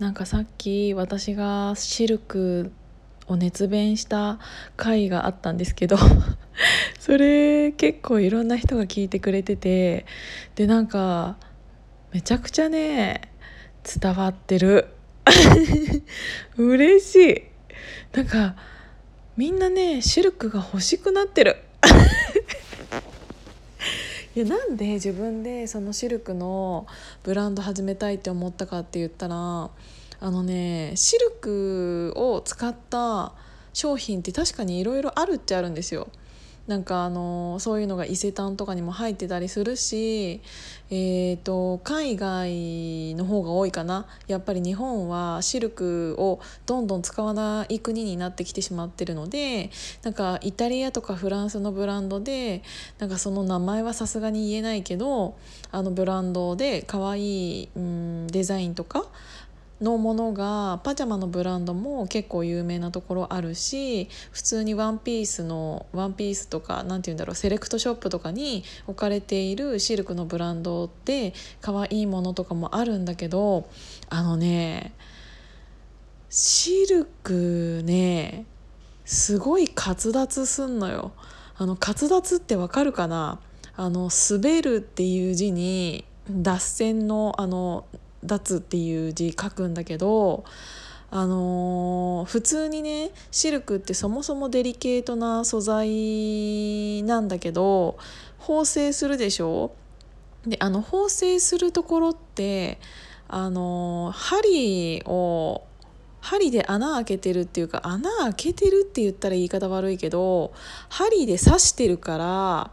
なんかさっき私がシルクを熱弁した回があったんですけど それ結構いろんな人が聞いてくれててでなんかめちゃくちゃね伝わってる。嬉しい。なんかみんなねシルクが欲しくなってる。いやなんで自分でそのシルクのブランド始めたいって思ったかって言ったらあのねシルクを使った商品って確かにいろいろあるっちゃあるんですよ。なんかあのそういうのが伊勢丹とかにも入ってたりするし、えーと、海外の方が多いかな。やっぱり日本はシルクをどんどん使わない国になってきてしまってるのでなんかイタリアとかフランスのブランドでなんかその名前はさすがに言えないけどあのブランドで可愛い、うん、デザインとかのものがパジャマのブランドも結構有名なところあるし普通にワンピースのワンピースとか何て言うんだろうセレクトショップとかに置かれているシルクのブランドって可愛いものとかもあるんだけどあのねシルクねすごい滑脱すんのよ。あの滑脱ってわかるかな？あの滑るっていう字に脱線のあの脱っていう字書くんだけどあのー、普通にねシルクってそもそもデリケートな素材なんだけど縫製するでしょ？であの縫製するところってあのー、針を針で穴開けてるっていうか穴開けてるって言ったら言い方悪いけど針で刺してるから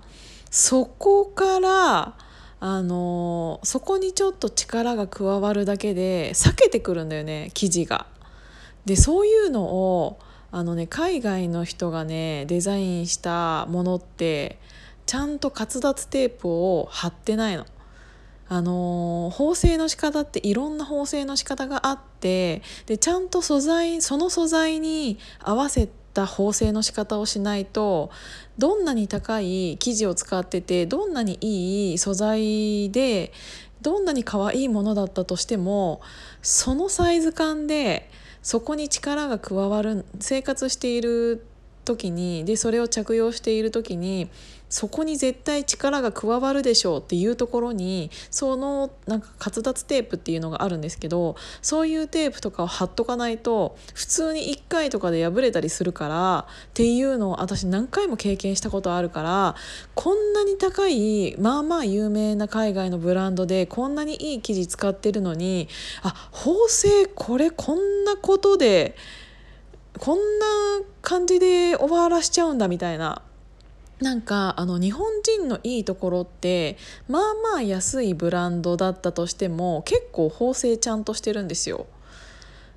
そこからあのそこにちょっと力が加わるだけで避けてくるんだよね生地が。でそういうのをあの、ね、海外の人がねデザインしたものってちゃんと滑脱テープを貼ってないの。あの縫製の仕方っていろんな縫製の仕方があってでちゃんと素材その素材に合わせてた縫製の仕方をしないとどんなに高い生地を使っててどんなにいい素材でどんなに可愛いものだったとしてもそのサイズ感でそこに力が加わる生活している時にでそれを着用している時にそこに絶対力が加わるでしょうっていうところにそのなんか滑脱テープっていうのがあるんですけどそういうテープとかを貼っとかないと普通に1回とかで破れたりするからっていうのを私何回も経験したことあるからこんなに高いまあまあ有名な海外のブランドでこんなにいい生地使ってるのにあ縫製これこんなことで。こんな感じで終わらしちゃうんだみたいななんかあの日本人のいいところってまあまあ安いブランドだったとしても結構縫製ちゃんとしてるんですよ。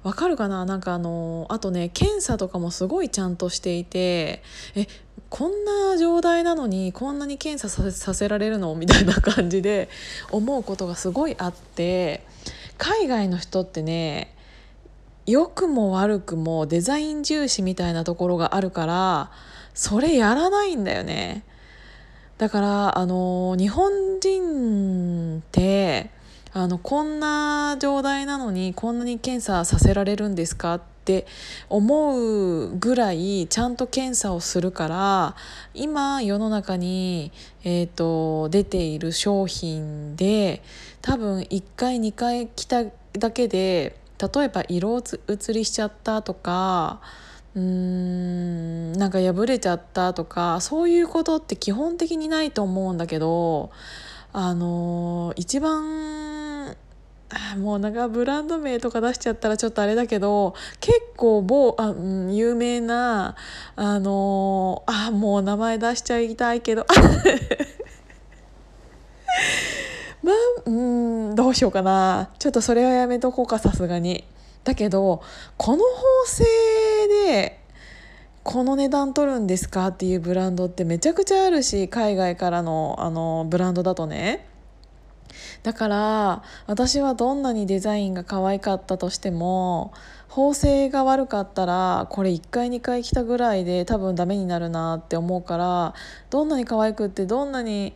わかるかな？なんかあのあとね検査とかもすごいちゃんとしていてえこんな状態なのにこんなに検査させられるの？みたいな感じで思うことがすごいあって海外の人ってね良くも悪くもデザイン重視みたいなところがあるからそれやらないんだよね。だからあの日本人ってあのこんな状態なのにこんなに検査させられるんですかって思うぐらいちゃんと検査をするから今世の中に、えーと、出ている商品で多分1回2回来ただけで例えば色移りしちゃったとかうんなんか破れちゃったとかそういうことって基本的にないと思うんだけどあの一番もうなんかブランド名とか出しちゃったらちょっとあれだけど結構某あ、うん、有名なあのあもう名前出しちゃいたいけど まあうんどうしようかなちょっとそれはやめとこうかさすがに。だけどこの縫製でこの値段取るんですかっていうブランドってめちゃくちゃあるし海外からのあのブランドだとね。だから私はどんなにデザインが可愛かったとしても縫製が悪かったらこれ1回2回来たぐらいで多分ダメになるなって思うからどんなに可愛くってどんなに、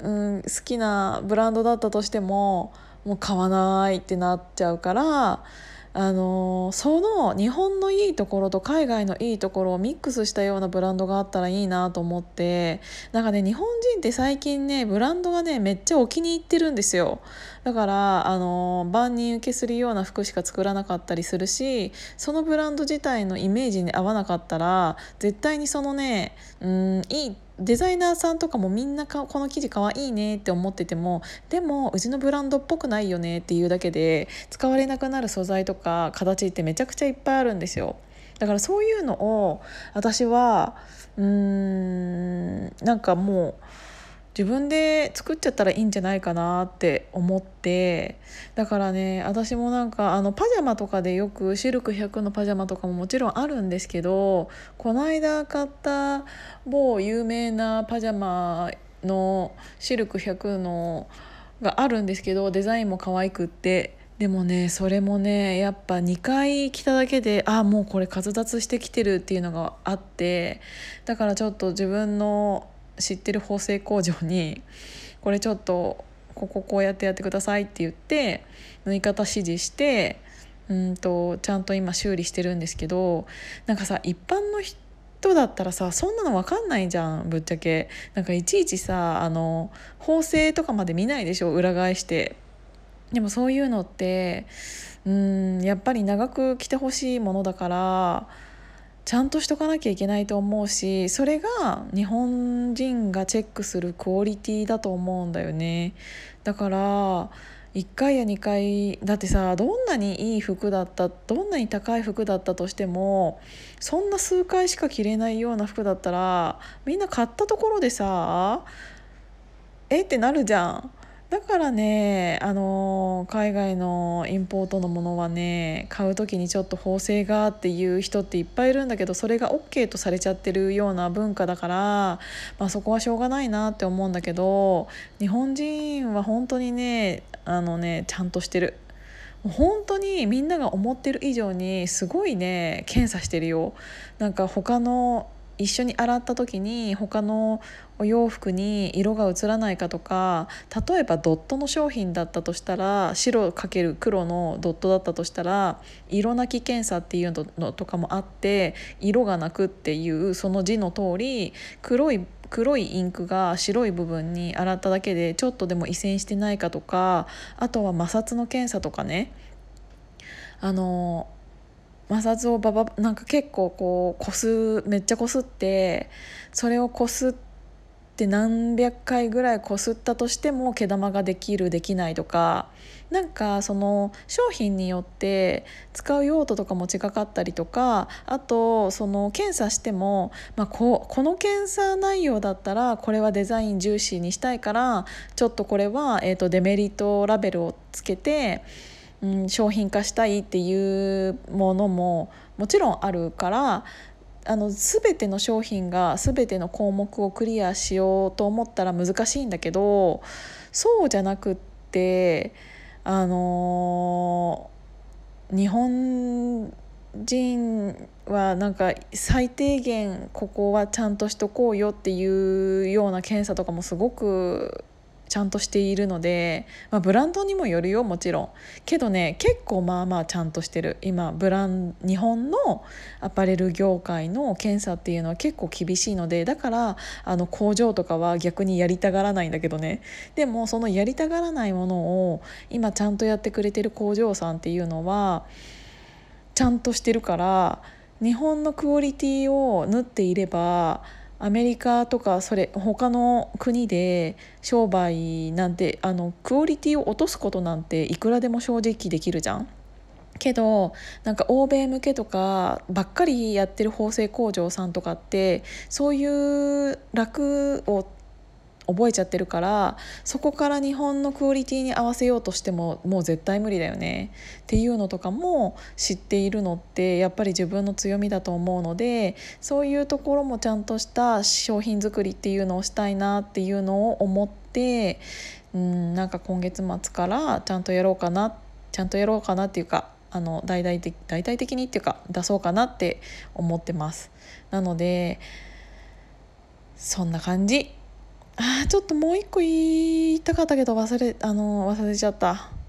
うん、好きなブランドだったとしてももう買わないってなっちゃうからあのその日本のいいところと海外のいいところをミックスしたようなブランドがあったらいいなと思ってなんかね日本人って最近ねブランドがねめっちゃお気に入ってるんですよ。だからあの万人受けするような服しか作らなかったりするしそのブランド自体のイメージに合わなかったら絶対にそのねうんいいデザイナーさんとかもみんなこの生地かわいいねって思っててもでもうちのブランドっぽくないよねっていうだけで使われなくなる素材とか形ってめちゃくちゃいっぱいあるんですよ。だからそういうのを私はうーんなんかもう自分で作っちゃったらいいんじゃないかなって思ってだからね私もなんかあのパジャマとかでよくシルク100のパジャマとかももちろんあるんですけどこの間買った某有名なパジャマのシルク100のがあるんですけどデザインも可愛くってでもねそれもねやっぱ2回着ただけでああもうこれ滑脱してきてるっていうのがあってだからちょっと自分の知ってる縫製工場にこれちょっとこここうやってやってくださいって言って縫い方指示してうんとちゃんと今修理してるんですけどなんかさ一般の人だったらさそんなの分かんないじゃんぶっちゃけ。なんかいちいちさあの縫製とかまで見ないでしょ裏返して。でもそういうのってうんやっぱり長く着てほしいものだからちゃんとしとかなきゃいけないと思うしそれが日本人がチェックするクオリティだと思うんだよねだから1回や2回だってさどんなにいい服だったどんなに高い服だったとしてもそんな数回しか着れないような服だったらみんな買ったところでさえってなるじゃん。だからね、あの海外のインポートのものはね買う時にちょっと縫製がっていう人っていっぱいいるんだけどそれが OK とされちゃってるような文化だから、まあ、そこはしょうがないなって思うんだけど日本人は本当にねあのねちゃんとしてる。本当にみんなが思ってる以上にすごいね検査してるよなんか他の一緒に洗った時に他のお洋服に色が移らないかとか例えばドットの商品だったとしたら白×黒のドットだったとしたら色なき検査っていうのとかもあって色がなくっていうその字の通り黒い黒いインクが白い部分に洗っただけでちょっとでも移染してないかとかあとは摩擦の検査とかね。あの摩擦をババなんか結構こうこすめっちゃこすってそれをこすって何百回ぐらいこすったとしても毛玉ができるできないとかなんかその商品によって使う用途とかも違かったりとかあとその検査しても、まあ、ここの検査内容だったらこれはデザイン重視にしたいからちょっとこれは、えー、とデメリットラベルをつけて。うん、商品化したいっていうものももちろんあるからあの全ての商品が全ての項目をクリアしようと思ったら難しいんだけどそうじゃなくってあのー、日本人はなんか最低限ここはちゃんとしとこうよっていうような検査とかもすごくちゃんとしているので、まあ、ブランドにもよるよもちろん。けどね結構まあまあちゃんとしてる。今ブラン日本のアパレル業界の検査っていうのは結構厳しいのでだからあの工場とかは逆にやりたがらないんだけどね。でもそのやりたがらないものを今ちゃんとやってくれてる工場さんっていうのはちゃんとしてるから日本のクオリティを縫っていればアメリカとかそれ他の国で商売なんてあのクオリティを落とすことなんていくらでも正直できるじゃん。けどなんか欧米向けとかばっかりやってる縫製工場さんとかってそういう楽を覚えちゃってるからそこから日本のクオリティに合わせようとしてももう絶対無理だよねっていうのとかも知っているのってやっぱり自分の強みだと思うのでそういうところもちゃんとした商品作りっていうのをしたいなっていうのを思ってうんなんか今月末からちゃんとやろうかなちゃんとやろうかなっていうかあの大々的大々的にっていうか出そうかなって思ってます。なのでそんな感じあちょっともう一個言いたかったけど忘れあの忘れちゃった。